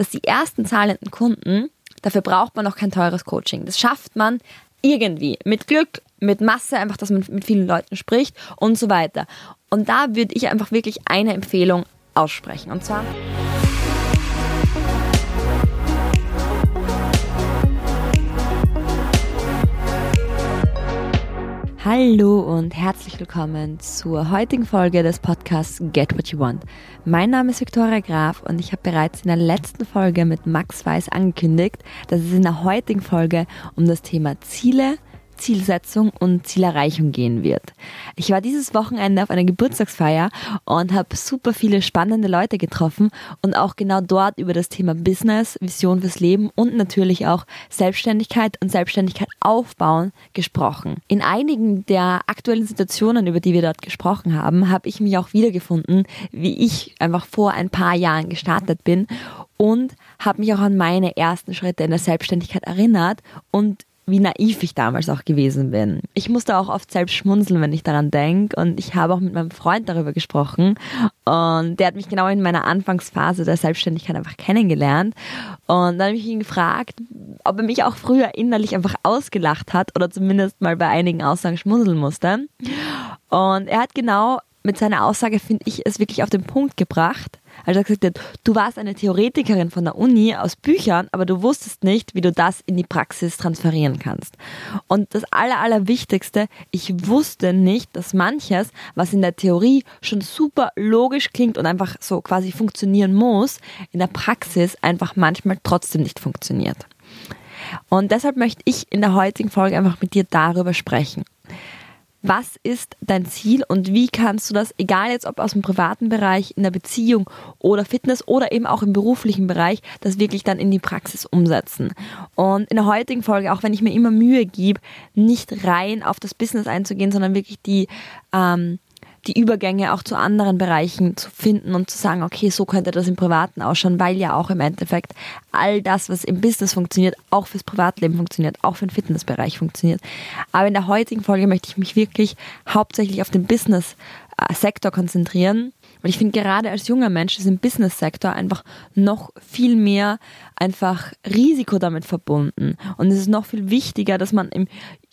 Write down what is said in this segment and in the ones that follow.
dass die ersten zahlenden Kunden, dafür braucht man noch kein teures Coaching. Das schafft man irgendwie mit Glück, mit Masse, einfach, dass man mit vielen Leuten spricht und so weiter. Und da würde ich einfach wirklich eine Empfehlung aussprechen. Und zwar. Hallo und herzlich willkommen zur heutigen Folge des Podcasts Get What You Want. Mein Name ist Viktoria Graf und ich habe bereits in der letzten Folge mit Max Weiß angekündigt, dass es in der heutigen Folge um das Thema Ziele, Zielsetzung und Zielerreichung gehen wird. Ich war dieses Wochenende auf einer Geburtstagsfeier und habe super viele spannende Leute getroffen und auch genau dort über das Thema Business, Vision fürs Leben und natürlich auch Selbstständigkeit und Selbstständigkeit aufbauen gesprochen. In einigen der aktuellen Situationen, über die wir dort gesprochen haben, habe ich mich auch wiedergefunden, wie ich einfach vor ein paar Jahren gestartet bin und habe mich auch an meine ersten Schritte in der Selbstständigkeit erinnert und wie naiv ich damals auch gewesen bin. Ich musste auch oft selbst schmunzeln, wenn ich daran denke. Und ich habe auch mit meinem Freund darüber gesprochen. Und der hat mich genau in meiner Anfangsphase der Selbstständigkeit einfach kennengelernt. Und dann habe ich ihn gefragt, ob er mich auch früher innerlich einfach ausgelacht hat oder zumindest mal bei einigen Aussagen schmunzeln musste. Und er hat genau mit seiner Aussage, finde ich, es wirklich auf den Punkt gebracht als er gesagt hat, du warst eine Theoretikerin von der Uni aus Büchern, aber du wusstest nicht, wie du das in die Praxis transferieren kannst. Und das Aller, Allerwichtigste, ich wusste nicht, dass manches, was in der Theorie schon super logisch klingt und einfach so quasi funktionieren muss, in der Praxis einfach manchmal trotzdem nicht funktioniert. Und deshalb möchte ich in der heutigen Folge einfach mit dir darüber sprechen was ist dein Ziel und wie kannst du das, egal jetzt ob aus dem privaten Bereich, in der Beziehung oder Fitness oder eben auch im beruflichen Bereich, das wirklich dann in die Praxis umsetzen. Und in der heutigen Folge, auch wenn ich mir immer Mühe gebe, nicht rein auf das Business einzugehen, sondern wirklich die ähm, die Übergänge auch zu anderen Bereichen zu finden und zu sagen, okay, so könnte das im Privaten ausschauen, weil ja auch im Endeffekt all das, was im Business funktioniert, auch fürs Privatleben funktioniert, auch für den Fitnessbereich funktioniert. Aber in der heutigen Folge möchte ich mich wirklich hauptsächlich auf den Business-Sektor konzentrieren. Weil ich finde, gerade als junger Mensch ist im Business-Sektor einfach noch viel mehr einfach Risiko damit verbunden. Und es ist noch viel wichtiger, dass man im,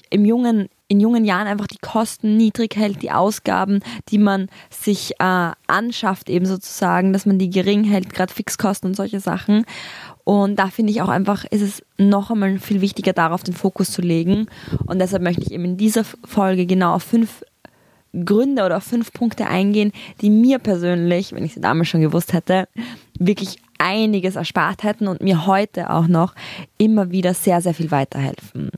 im jungen in jungen Jahren einfach die Kosten niedrig hält, die Ausgaben, die man sich äh, anschafft, eben sozusagen, dass man die gering hält, gerade Fixkosten und solche Sachen. Und da finde ich auch einfach, ist es noch einmal viel wichtiger, darauf den Fokus zu legen. Und deshalb möchte ich eben in dieser Folge genau auf fünf Gründe oder auf fünf Punkte eingehen, die mir persönlich, wenn ich sie damals schon gewusst hätte, wirklich einiges erspart hätten und mir heute auch noch immer wieder sehr, sehr viel weiterhelfen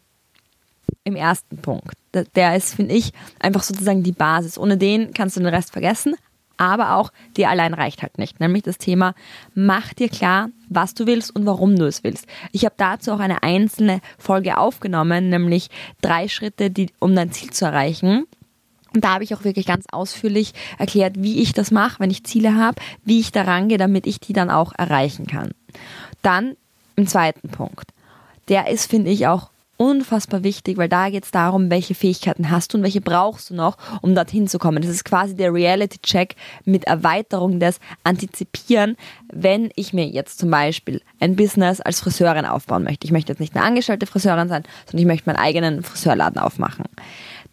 im ersten Punkt. Der ist, finde ich, einfach sozusagen die Basis. Ohne den kannst du den Rest vergessen, aber auch dir allein reicht halt nicht. Nämlich das Thema, mach dir klar, was du willst und warum du es willst. Ich habe dazu auch eine einzelne Folge aufgenommen, nämlich drei Schritte, die, um dein Ziel zu erreichen. Und da habe ich auch wirklich ganz ausführlich erklärt, wie ich das mache, wenn ich Ziele habe, wie ich daran gehe, damit ich die dann auch erreichen kann. Dann im zweiten Punkt. Der ist, finde ich, auch unfassbar wichtig, weil da geht es darum, welche Fähigkeiten hast du und welche brauchst du noch, um dorthin zu kommen. Das ist quasi der Reality-Check mit Erweiterung des Antizipieren, wenn ich mir jetzt zum Beispiel ein Business als Friseurin aufbauen möchte. Ich möchte jetzt nicht eine angestellte Friseurin sein, sondern ich möchte meinen eigenen Friseurladen aufmachen.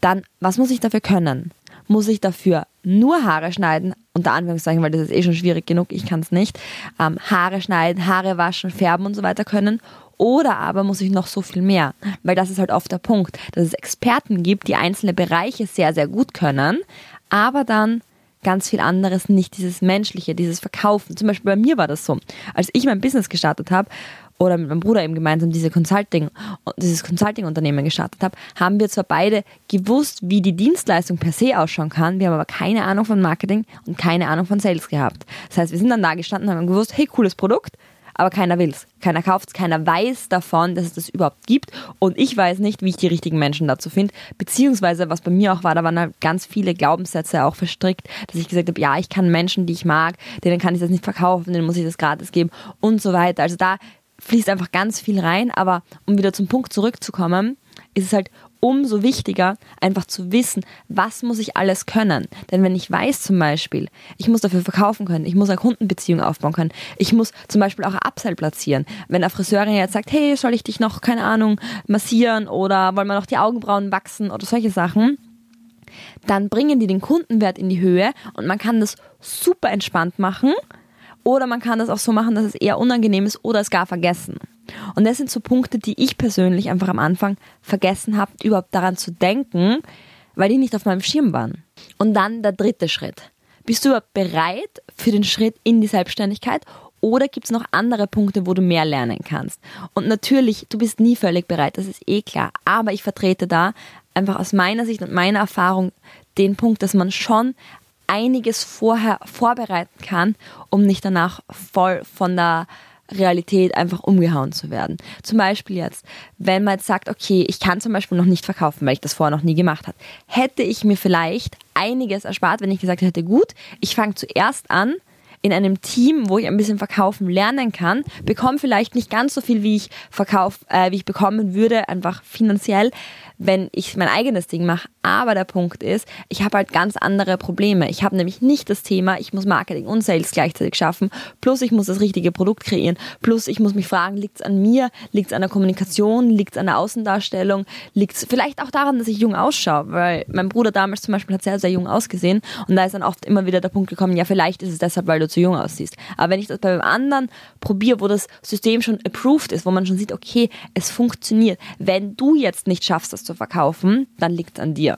Dann, was muss ich dafür können? Muss ich dafür nur Haare schneiden, unter Anführungszeichen, weil das ist eh schon schwierig genug, ich kann es nicht, ähm, Haare schneiden, Haare waschen, färben und so weiter können? Oder aber muss ich noch so viel mehr? Weil das ist halt oft der Punkt, dass es Experten gibt, die einzelne Bereiche sehr, sehr gut können, aber dann ganz viel anderes nicht dieses Menschliche, dieses Verkaufen. Zum Beispiel bei mir war das so. Als ich mein Business gestartet habe oder mit meinem Bruder eben gemeinsam diese Consulting, dieses Consulting-Unternehmen gestartet habe, haben wir zwar beide gewusst, wie die Dienstleistung per se ausschauen kann, wir haben aber keine Ahnung von Marketing und keine Ahnung von Sales gehabt. Das heißt, wir sind dann da gestanden und haben gewusst, hey, cooles Produkt, aber keiner will es. Keiner kauft es, keiner weiß davon, dass es das überhaupt gibt. Und ich weiß nicht, wie ich die richtigen Menschen dazu finde. Beziehungsweise, was bei mir auch war, da waren halt ganz viele Glaubenssätze auch verstrickt, dass ich gesagt habe, ja, ich kann Menschen, die ich mag, denen kann ich das nicht verkaufen, denen muss ich das gratis geben und so weiter. Also da fließt einfach ganz viel rein. Aber um wieder zum Punkt zurückzukommen, ist es halt umso wichtiger, einfach zu wissen, was muss ich alles können. Denn wenn ich weiß zum Beispiel, ich muss dafür verkaufen können, ich muss eine Kundenbeziehung aufbauen können, ich muss zum Beispiel auch ein Upsell platzieren. Wenn eine Friseurin jetzt sagt, hey, soll ich dich noch, keine Ahnung, massieren oder wollen wir noch die Augenbrauen wachsen oder solche Sachen, dann bringen die den Kundenwert in die Höhe und man kann das super entspannt machen oder man kann das auch so machen, dass es eher unangenehm ist oder es gar vergessen. Und das sind so Punkte, die ich persönlich einfach am Anfang vergessen habe, überhaupt daran zu denken, weil die nicht auf meinem Schirm waren. Und dann der dritte Schritt. Bist du überhaupt bereit für den Schritt in die Selbstständigkeit oder gibt es noch andere Punkte, wo du mehr lernen kannst? Und natürlich, du bist nie völlig bereit, das ist eh klar. Aber ich vertrete da einfach aus meiner Sicht und meiner Erfahrung den Punkt, dass man schon einiges vorher vorbereiten kann, um nicht danach voll von der Realität einfach umgehauen zu werden. Zum Beispiel jetzt, wenn man jetzt sagt, okay, ich kann zum Beispiel noch nicht verkaufen, weil ich das vorher noch nie gemacht habe, hätte ich mir vielleicht einiges erspart, wenn ich gesagt hätte, gut, ich fange zuerst an, in einem Team, wo ich ein bisschen verkaufen lernen kann, bekomme vielleicht nicht ganz so viel, wie ich verkauf, äh, wie ich bekommen würde, einfach finanziell, wenn ich mein eigenes Ding mache. Aber der Punkt ist, ich habe halt ganz andere Probleme. Ich habe nämlich nicht das Thema, ich muss Marketing und Sales gleichzeitig schaffen, plus ich muss das richtige Produkt kreieren, plus ich muss mich fragen, liegt es an mir, liegt es an der Kommunikation, liegt es an der Außendarstellung, liegt es vielleicht auch daran, dass ich jung ausschaue, weil mein Bruder damals zum Beispiel hat sehr, sehr jung ausgesehen. Und da ist dann oft immer wieder der Punkt gekommen, ja, vielleicht ist es deshalb, weil du zu jung aussiehst. Aber wenn ich das bei einem anderen probiere, wo das System schon approved ist, wo man schon sieht, okay, es funktioniert, wenn du jetzt nicht schaffst, das zu verkaufen, dann liegt es an dir.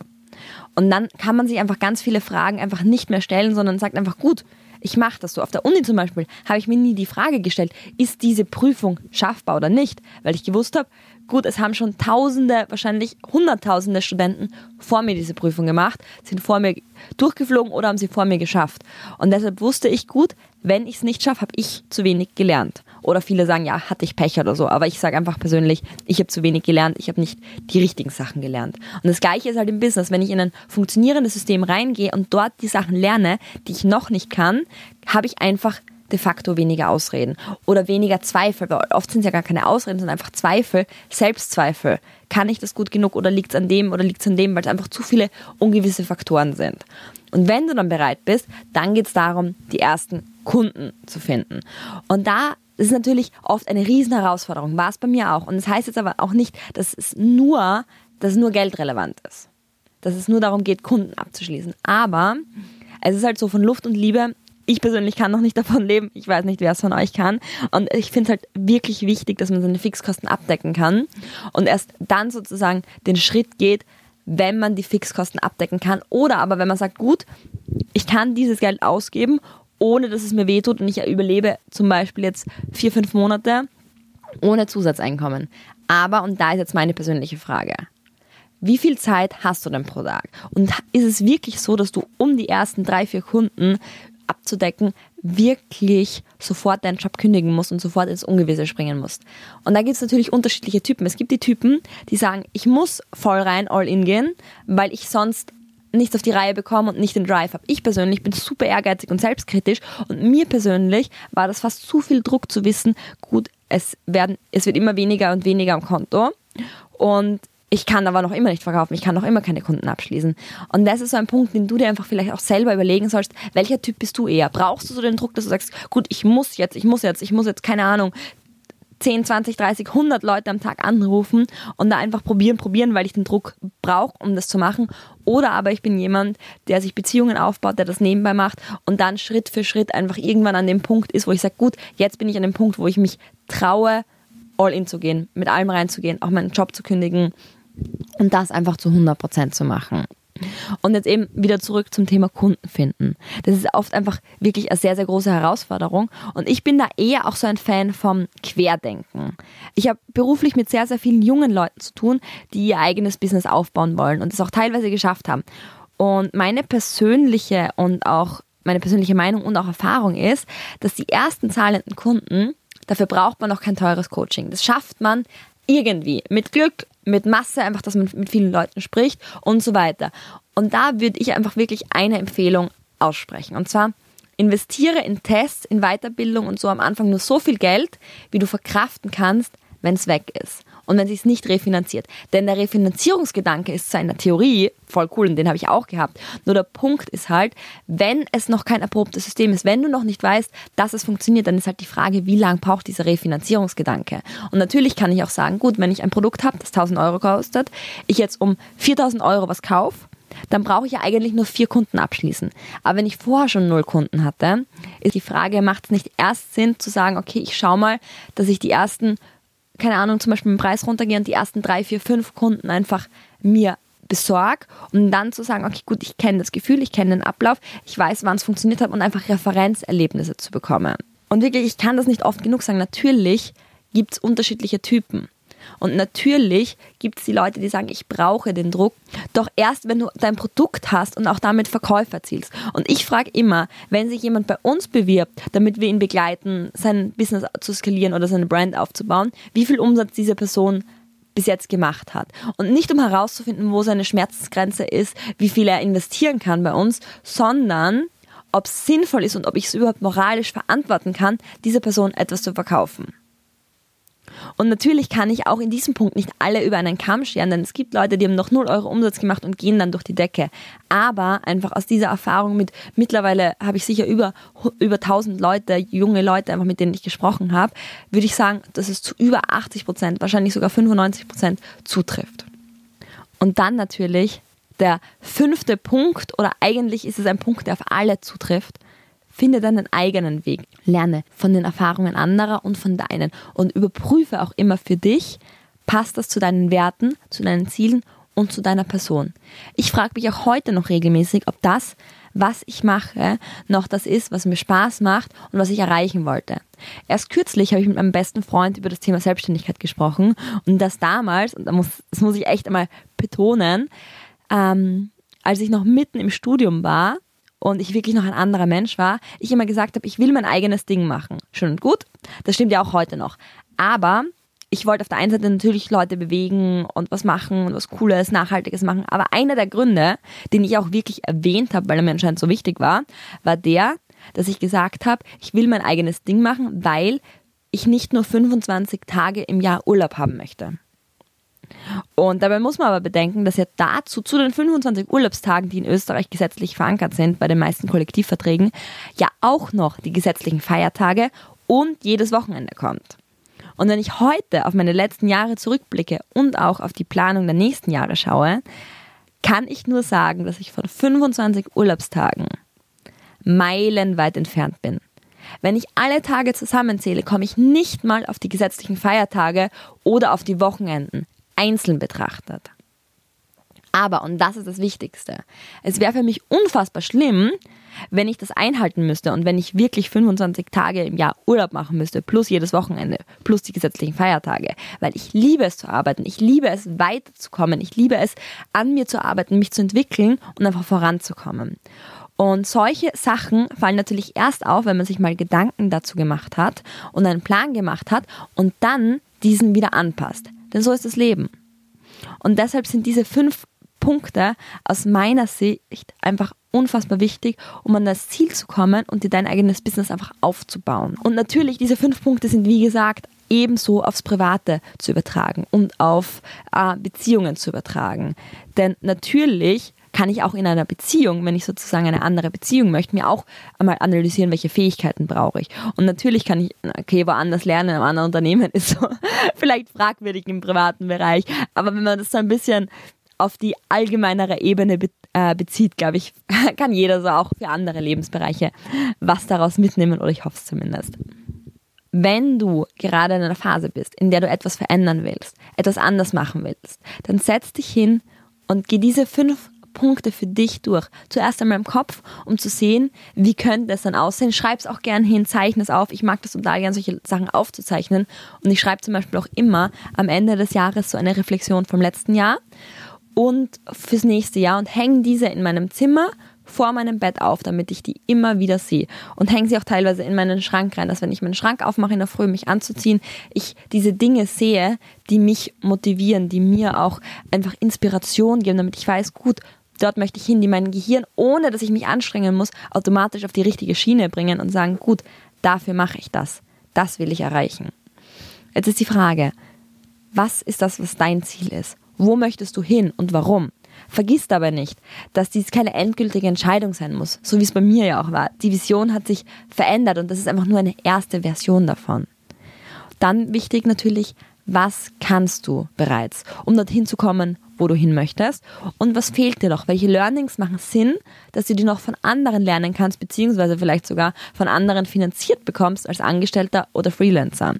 Und dann kann man sich einfach ganz viele Fragen einfach nicht mehr stellen, sondern sagt einfach, gut, ich mache das so. Auf der Uni zum Beispiel habe ich mir nie die Frage gestellt, ist diese Prüfung schaffbar oder nicht? Weil ich gewusst habe, gut, es haben schon Tausende, wahrscheinlich Hunderttausende Studenten vor mir diese Prüfung gemacht, sind vor mir durchgeflogen oder haben sie vor mir geschafft. Und deshalb wusste ich gut, wenn ich es nicht schaffe, habe ich zu wenig gelernt. Oder viele sagen, ja, hatte ich Pech oder so. Aber ich sage einfach persönlich, ich habe zu wenig gelernt, ich habe nicht die richtigen Sachen gelernt. Und das Gleiche ist halt im Business. Wenn ich in ein funktionierendes System reingehe und dort die Sachen lerne, die ich noch nicht kann, habe ich einfach de facto weniger Ausreden oder weniger Zweifel. Weil oft sind es ja gar keine Ausreden, sondern einfach Zweifel, Selbstzweifel. Kann ich das gut genug oder liegt es an dem oder liegt es an dem, weil es einfach zu viele ungewisse Faktoren sind. Und wenn du dann bereit bist, dann geht es darum, die ersten Kunden zu finden. Und da ist natürlich oft eine riesen Herausforderung, war es bei mir auch. Und das heißt jetzt aber auch nicht, dass es nur, dass nur geldrelevant ist. Dass es nur darum geht, Kunden abzuschließen. Aber es ist halt so von Luft und Liebe. Ich persönlich kann noch nicht davon leben. Ich weiß nicht, wer es von euch kann. Und ich finde es halt wirklich wichtig, dass man seine Fixkosten abdecken kann. Und erst dann sozusagen den Schritt geht, wenn man die Fixkosten abdecken kann. Oder aber wenn man sagt, gut, ich kann dieses Geld ausgeben, ohne dass es mir wehtut und ich überlebe zum Beispiel jetzt vier, fünf Monate ohne Zusatzeinkommen. Aber, und da ist jetzt meine persönliche Frage, wie viel Zeit hast du denn pro Tag? Und ist es wirklich so, dass du um die ersten drei, vier Kunden abzudecken, wirklich sofort deinen Job kündigen musst und sofort ins Ungewisse springen musst. Und da gibt es natürlich unterschiedliche Typen. Es gibt die Typen, die sagen, ich muss voll rein all in gehen, weil ich sonst nichts auf die Reihe bekomme und nicht den Drive habe. Ich persönlich bin super ehrgeizig und selbstkritisch und mir persönlich war das fast zu viel Druck zu wissen, gut, es, werden, es wird immer weniger und weniger am Konto und ich kann aber noch immer nicht verkaufen, ich kann noch immer keine Kunden abschließen. Und das ist so ein Punkt, den du dir einfach vielleicht auch selber überlegen sollst, welcher Typ bist du eher? Brauchst du so den Druck, dass du sagst, gut, ich muss jetzt, ich muss jetzt, ich muss jetzt, keine Ahnung, 10, 20, 30, 100 Leute am Tag anrufen und da einfach probieren, probieren, weil ich den Druck brauche, um das zu machen. Oder aber ich bin jemand, der sich Beziehungen aufbaut, der das nebenbei macht und dann Schritt für Schritt einfach irgendwann an dem Punkt ist, wo ich sage, gut, jetzt bin ich an dem Punkt, wo ich mich traue, all in zu gehen, mit allem reinzugehen, auch meinen Job zu kündigen, und das einfach zu 100% zu machen. Und jetzt eben wieder zurück zum Thema Kunden finden. Das ist oft einfach wirklich eine sehr, sehr große Herausforderung. Und ich bin da eher auch so ein Fan vom Querdenken. Ich habe beruflich mit sehr, sehr vielen jungen Leuten zu tun, die ihr eigenes Business aufbauen wollen und es auch teilweise geschafft haben. Und meine persönliche und auch meine persönliche Meinung und auch Erfahrung ist, dass die ersten zahlenden Kunden, dafür braucht man noch kein teures Coaching. Das schafft man irgendwie mit Glück, mit Masse, einfach, dass man mit vielen Leuten spricht und so weiter. Und da würde ich einfach wirklich eine Empfehlung aussprechen. Und zwar, investiere in Tests, in Weiterbildung und so am Anfang nur so viel Geld, wie du verkraften kannst, wenn es weg ist. und wenn es nicht refinanziert. Denn der Refinanzierungsgedanke ist zwar in Theorie voll cool und den habe ich auch gehabt. Nur der Punkt ist halt, wenn es noch kein erprobtes System ist, wenn du noch nicht weißt, dass es funktioniert, dann ist halt die Frage, wie lange braucht dieser Refinanzierungsgedanke? Und natürlich kann ich auch sagen, gut, wenn ich ein Produkt habe, das 1000 Euro kostet, ich jetzt um 4000 Euro was kaufe, dann brauche ich ja eigentlich nur vier Kunden abschließen. Aber wenn ich vorher schon null Kunden hatte, ist die Frage, macht es nicht erst Sinn zu sagen, okay, ich schaue mal, dass ich die ersten, keine Ahnung, zum Beispiel dem Preis runtergehe und die ersten drei, vier, fünf Kunden einfach mir besorge und dann zu sagen, okay, gut, ich kenne das Gefühl, ich kenne den Ablauf, ich weiß, wann es funktioniert hat und einfach Referenzerlebnisse zu bekommen. Und wirklich, ich kann das nicht oft genug sagen, natürlich gibt es unterschiedliche Typen. Und natürlich gibt es die Leute, die sagen, ich brauche den Druck. Doch erst, wenn du dein Produkt hast und auch damit Verkäufe erzielst. Und ich frage immer, wenn sich jemand bei uns bewirbt, damit wir ihn begleiten, sein Business zu skalieren oder seine Brand aufzubauen, wie viel Umsatz diese Person bis jetzt gemacht hat. Und nicht um herauszufinden, wo seine Schmerzgrenze ist, wie viel er investieren kann bei uns, sondern ob es sinnvoll ist und ob ich es überhaupt moralisch verantworten kann, dieser Person etwas zu verkaufen. Und natürlich kann ich auch in diesem Punkt nicht alle über einen Kamm scheren, denn es gibt Leute, die haben noch 0 Euro Umsatz gemacht und gehen dann durch die Decke. Aber einfach aus dieser Erfahrung mit, mittlerweile habe ich sicher über, über 1000 Leute, junge Leute, einfach mit denen ich gesprochen habe, würde ich sagen, dass es zu über 80 Prozent, wahrscheinlich sogar 95 Prozent zutrifft. Und dann natürlich der fünfte Punkt, oder eigentlich ist es ein Punkt, der auf alle zutrifft, Finde deinen eigenen Weg. Lerne von den Erfahrungen anderer und von deinen und überprüfe auch immer für dich, passt das zu deinen Werten, zu deinen Zielen und zu deiner Person. Ich frage mich auch heute noch regelmäßig, ob das, was ich mache, noch das ist, was mir Spaß macht und was ich erreichen wollte. Erst kürzlich habe ich mit meinem besten Freund über das Thema Selbstständigkeit gesprochen und das damals, und das muss ich echt einmal betonen, ähm, als ich noch mitten im Studium war, und ich wirklich noch ein anderer Mensch war, ich immer gesagt habe, ich will mein eigenes Ding machen. Schön und gut. Das stimmt ja auch heute noch. Aber ich wollte auf der einen Seite natürlich Leute bewegen und was machen und was Cooles, Nachhaltiges machen. Aber einer der Gründe, den ich auch wirklich erwähnt habe, weil er mir anscheinend so wichtig war, war der, dass ich gesagt habe, ich will mein eigenes Ding machen, weil ich nicht nur 25 Tage im Jahr Urlaub haben möchte. Und dabei muss man aber bedenken, dass ja dazu, zu den 25 Urlaubstagen, die in Österreich gesetzlich verankert sind, bei den meisten Kollektivverträgen, ja auch noch die gesetzlichen Feiertage und jedes Wochenende kommt. Und wenn ich heute auf meine letzten Jahre zurückblicke und auch auf die Planung der nächsten Jahre schaue, kann ich nur sagen, dass ich von 25 Urlaubstagen meilenweit entfernt bin. Wenn ich alle Tage zusammenzähle, komme ich nicht mal auf die gesetzlichen Feiertage oder auf die Wochenenden einzeln betrachtet. Aber, und das ist das Wichtigste, es wäre für mich unfassbar schlimm, wenn ich das einhalten müsste und wenn ich wirklich 25 Tage im Jahr Urlaub machen müsste, plus jedes Wochenende, plus die gesetzlichen Feiertage, weil ich liebe es zu arbeiten, ich liebe es weiterzukommen, ich liebe es an mir zu arbeiten, mich zu entwickeln und einfach voranzukommen. Und solche Sachen fallen natürlich erst auf, wenn man sich mal Gedanken dazu gemacht hat und einen Plan gemacht hat und dann diesen wieder anpasst. Denn so ist das Leben. Und deshalb sind diese fünf Punkte aus meiner Sicht einfach unfassbar wichtig, um an das Ziel zu kommen und dir dein eigenes Business einfach aufzubauen. Und natürlich, diese fünf Punkte sind, wie gesagt, ebenso aufs Private zu übertragen und auf äh, Beziehungen zu übertragen. Denn natürlich kann ich auch in einer Beziehung, wenn ich sozusagen eine andere Beziehung möchte, mir auch einmal analysieren, welche Fähigkeiten brauche ich. Und natürlich kann ich, okay, woanders lernen, einem anderen Unternehmen ist so vielleicht fragwürdig im privaten Bereich. Aber wenn man das so ein bisschen auf die allgemeinere Ebene be äh, bezieht, glaube ich, kann jeder so auch für andere Lebensbereiche was daraus mitnehmen oder ich hoffe es zumindest. Wenn du gerade in einer Phase bist, in der du etwas verändern willst, etwas anders machen willst, dann setz dich hin und geh diese fünf Punkte für dich durch. Zuerst einmal im Kopf, um zu sehen, wie könnte es dann aussehen. Schreib es auch gern hin, zeichne es auf. Ich mag das total gern, solche Sachen aufzuzeichnen. Und ich schreibe zum Beispiel auch immer am Ende des Jahres so eine Reflexion vom letzten Jahr und fürs nächste Jahr und hänge diese in meinem Zimmer vor meinem Bett auf, damit ich die immer wieder sehe. Und hänge sie auch teilweise in meinen Schrank rein, dass wenn ich meinen Schrank aufmache in der Früh, mich anzuziehen, ich diese Dinge sehe, die mich motivieren, die mir auch einfach Inspiration geben, damit ich weiß, gut, dort möchte ich hin, die mein Gehirn, ohne dass ich mich anstrengen muss, automatisch auf die richtige Schiene bringen und sagen, gut, dafür mache ich das. Das will ich erreichen. Jetzt ist die Frage, was ist das, was dein Ziel ist? Wo möchtest du hin und warum? Vergiss dabei nicht, dass dies keine endgültige Entscheidung sein muss, so wie es bei mir ja auch war. Die Vision hat sich verändert und das ist einfach nur eine erste Version davon. Dann wichtig natürlich, was kannst du bereits, um dorthin zu kommen, wo du hin möchtest und was fehlt dir noch? Welche Learnings machen Sinn, dass du die noch von anderen lernen kannst, beziehungsweise vielleicht sogar von anderen finanziert bekommst als Angestellter oder Freelancer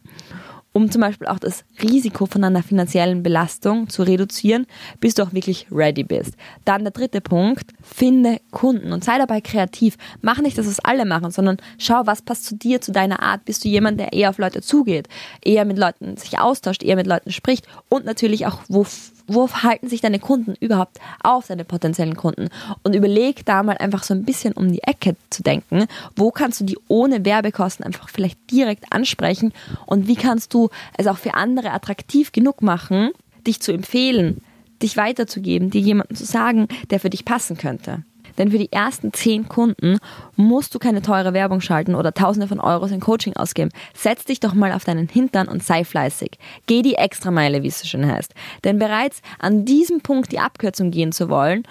um zum Beispiel auch das Risiko von einer finanziellen Belastung zu reduzieren, bis du auch wirklich ready bist. Dann der dritte Punkt, finde Kunden und sei dabei kreativ. Mach nicht das, was alle machen, sondern schau, was passt zu dir, zu deiner Art. Bist du jemand, der eher auf Leute zugeht, eher mit Leuten sich austauscht, eher mit Leuten spricht und natürlich auch, wo wo halten sich deine Kunden überhaupt auf, deine potenziellen Kunden? Und überleg da mal einfach so ein bisschen um die Ecke zu denken. Wo kannst du die ohne Werbekosten einfach vielleicht direkt ansprechen? Und wie kannst du es auch für andere attraktiv genug machen, dich zu empfehlen, dich weiterzugeben, dir jemanden zu sagen, der für dich passen könnte? Denn für die ersten zehn Kunden musst du keine teure Werbung schalten oder Tausende von Euros in Coaching ausgeben. Setz dich doch mal auf deinen Hintern und sei fleißig. Geh die Extrameile, wie es so schön heißt. Denn bereits an diesem Punkt die Abkürzung gehen zu wollen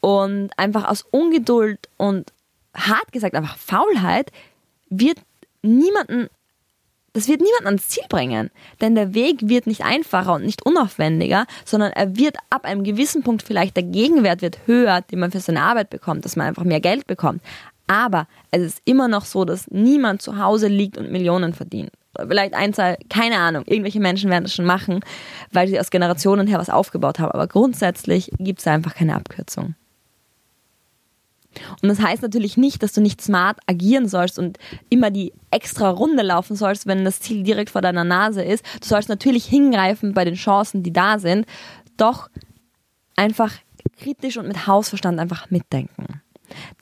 und einfach aus Ungeduld und hart gesagt einfach Faulheit wird niemanden das wird niemand ans Ziel bringen. Denn der Weg wird nicht einfacher und nicht unaufwendiger, sondern er wird ab einem gewissen Punkt vielleicht der Gegenwert wird höher, den man für seine Arbeit bekommt, dass man einfach mehr Geld bekommt. Aber es ist immer noch so, dass niemand zu Hause liegt und Millionen verdient. Vielleicht ein, zwei, keine Ahnung. Irgendwelche Menschen werden das schon machen, weil sie aus Generationen her was aufgebaut haben. Aber grundsätzlich gibt es einfach keine Abkürzung. Und das heißt natürlich nicht, dass du nicht smart agieren sollst und immer die extra Runde laufen sollst, wenn das Ziel direkt vor deiner Nase ist. Du sollst natürlich hingreifen bei den Chancen, die da sind, doch einfach kritisch und mit Hausverstand einfach mitdenken.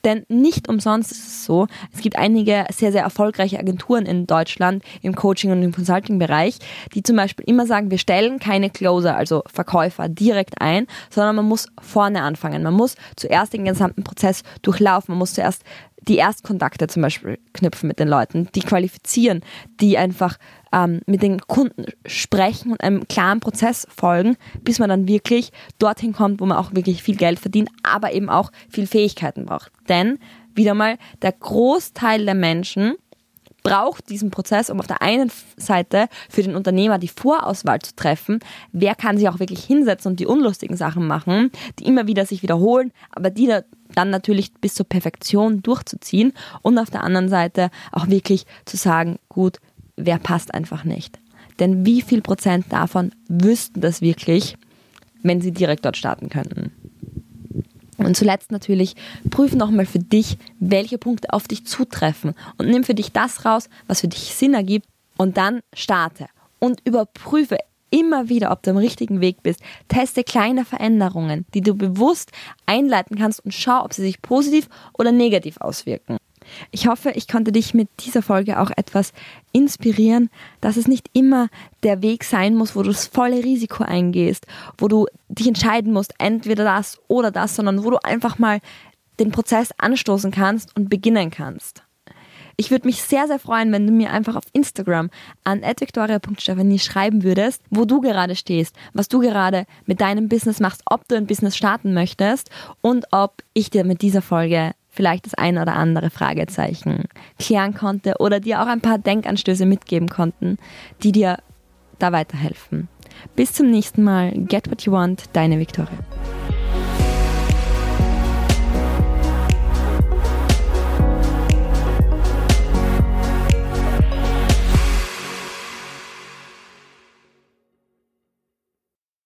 Denn nicht umsonst ist es so, es gibt einige sehr, sehr erfolgreiche Agenturen in Deutschland im Coaching- und im Consulting-Bereich, die zum Beispiel immer sagen, wir stellen keine Closer, also Verkäufer, direkt ein, sondern man muss vorne anfangen. Man muss zuerst den gesamten Prozess durchlaufen. Man muss zuerst die Erstkontakte zum Beispiel knüpfen mit den Leuten, die qualifizieren, die einfach ähm, mit den Kunden sprechen und einem klaren Prozess folgen, bis man dann wirklich dorthin kommt, wo man auch wirklich viel Geld verdient, aber eben auch viel Fähigkeiten braucht. Denn, wieder mal, der Großteil der Menschen braucht diesen Prozess, um auf der einen Seite für den Unternehmer die Vorauswahl zu treffen, wer kann sich auch wirklich hinsetzen und die unlustigen Sachen machen, die immer wieder sich wiederholen, aber die dann natürlich bis zur Perfektion durchzuziehen und auf der anderen Seite auch wirklich zu sagen, gut, wer passt einfach nicht. Denn wie viel Prozent davon wüssten das wirklich, wenn sie direkt dort starten könnten? Und zuletzt natürlich, prüfe nochmal für dich, welche Punkte auf dich zutreffen und nimm für dich das raus, was für dich Sinn ergibt und dann starte und überprüfe immer wieder, ob du am richtigen Weg bist. Teste kleine Veränderungen, die du bewusst einleiten kannst und schau, ob sie sich positiv oder negativ auswirken. Ich hoffe, ich konnte dich mit dieser Folge auch etwas inspirieren, dass es nicht immer der Weg sein muss, wo du das volle Risiko eingehst, wo du dich entscheiden musst, entweder das oder das, sondern wo du einfach mal den Prozess anstoßen kannst und beginnen kannst. Ich würde mich sehr, sehr freuen, wenn du mir einfach auf Instagram an victoria.stephanie schreiben würdest, wo du gerade stehst, was du gerade mit deinem Business machst, ob du ein Business starten möchtest und ob ich dir mit dieser Folge vielleicht das ein oder andere Fragezeichen klären konnte oder dir auch ein paar Denkanstöße mitgeben konnten, die dir da weiterhelfen. Bis zum nächsten Mal. Get what you want, deine Victoria.